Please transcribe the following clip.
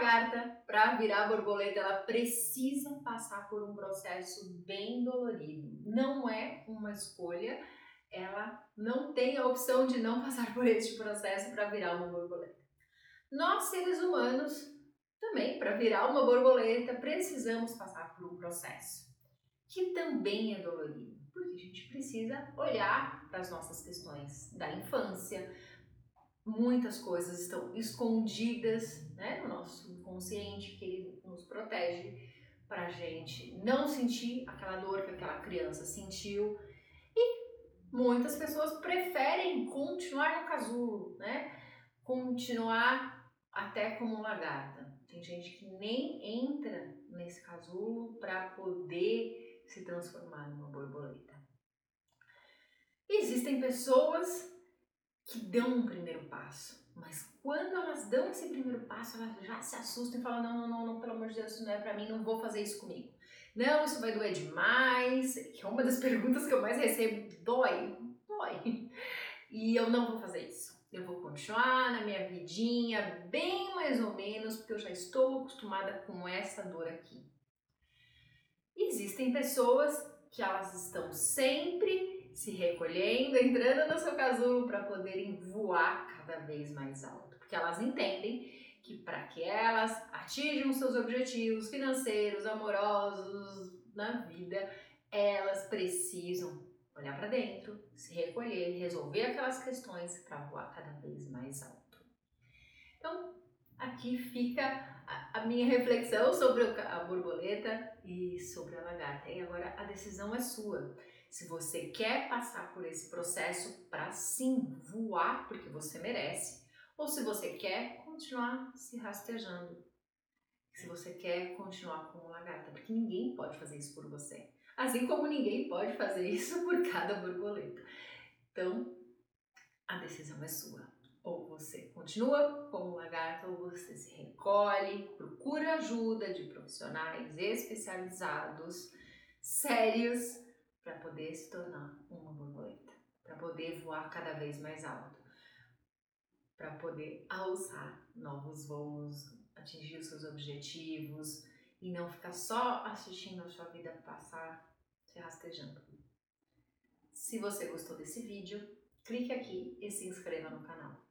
lagarta, para virar borboleta, ela precisa passar por um processo bem dolorido. Não é uma escolha, ela não tem a opção de não passar por este processo para virar uma borboleta. Nós, seres humanos, também, para virar uma borboleta, precisamos passar por um processo que também é dolorido, porque a gente precisa olhar para as nossas questões da infância. Muitas coisas estão escondidas né, no nosso protege para a gente não sentir aquela dor que aquela criança sentiu. E muitas pessoas preferem continuar no casulo, né? Continuar até como lagarta. Tem gente que nem entra nesse casulo para poder se transformar numa borboleta. Existem pessoas que dão um primeiro passo, mas quando elas dão esse primeiro passo, elas já se assustam e falam: não, não, não, não pelo amor de Deus, isso não é para mim, não vou fazer isso comigo. Não, isso vai doer demais, que é uma das perguntas que eu mais recebo: dói? Dói. E eu não vou fazer isso. Eu vou continuar na minha vidinha, bem mais ou menos, porque eu já estou acostumada com essa dor aqui. Existem pessoas que elas estão sempre se recolhendo, entrando no seu casulo para poderem voar cada vez mais alto, porque elas entendem que para que elas atinjam seus objetivos financeiros, amorosos na vida, elas precisam olhar para dentro, se recolher, resolver aquelas questões para voar cada vez mais alto. Então, aqui fica a, minha reflexão sobre a borboleta e sobre a lagarta. E agora a decisão é sua. Se você quer passar por esse processo para sim voar, porque você merece, ou se você quer continuar se rastejando. Se você quer continuar como lagarta, porque ninguém pode fazer isso por você. Assim como ninguém pode fazer isso por cada borboleta. Então, a decisão é sua. Ou você continua como lagarto, ou você se recolhe, procura ajuda de profissionais especializados, sérios, para poder se tornar uma borboleta, para poder voar cada vez mais alto, para poder alçar novos voos, atingir os seus objetivos e não ficar só assistindo a sua vida passar se rastejando. Se você gostou desse vídeo, clique aqui e se inscreva no canal.